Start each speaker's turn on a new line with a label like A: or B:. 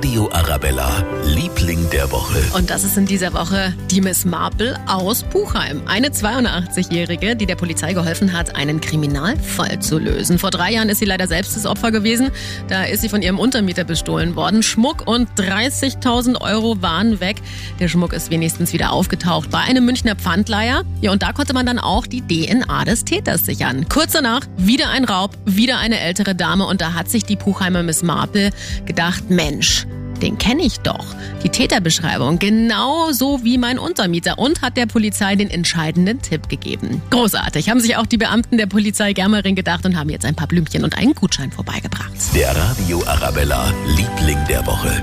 A: Radio Arabella, Liebling der Woche.
B: Und das ist in dieser Woche die Miss Marple aus Buchheim. Eine 82-Jährige, die der Polizei geholfen hat, einen Kriminalfall zu lösen. Vor drei Jahren ist sie leider selbst das Opfer gewesen. Da ist sie von ihrem Untermieter bestohlen worden. Schmuck und 30.000 Euro waren weg. Der Schmuck ist wenigstens wieder aufgetaucht bei einem Münchner Pfandleiher. Ja, und da konnte man dann auch die DNA des Täters sichern. Kurz danach wieder ein Raub, wieder eine ältere Dame. Und da hat sich die Buchheimer Miss Marple gedacht, Mensch, den kenne ich doch. Die Täterbeschreibung, genau so wie mein Untermieter und hat der Polizei den entscheidenden Tipp gegeben. Großartig, haben sich auch die Beamten der Polizei Germering gedacht und haben jetzt ein paar Blümchen und einen Gutschein vorbeigebracht.
A: Der Radio Arabella, Liebling der Woche.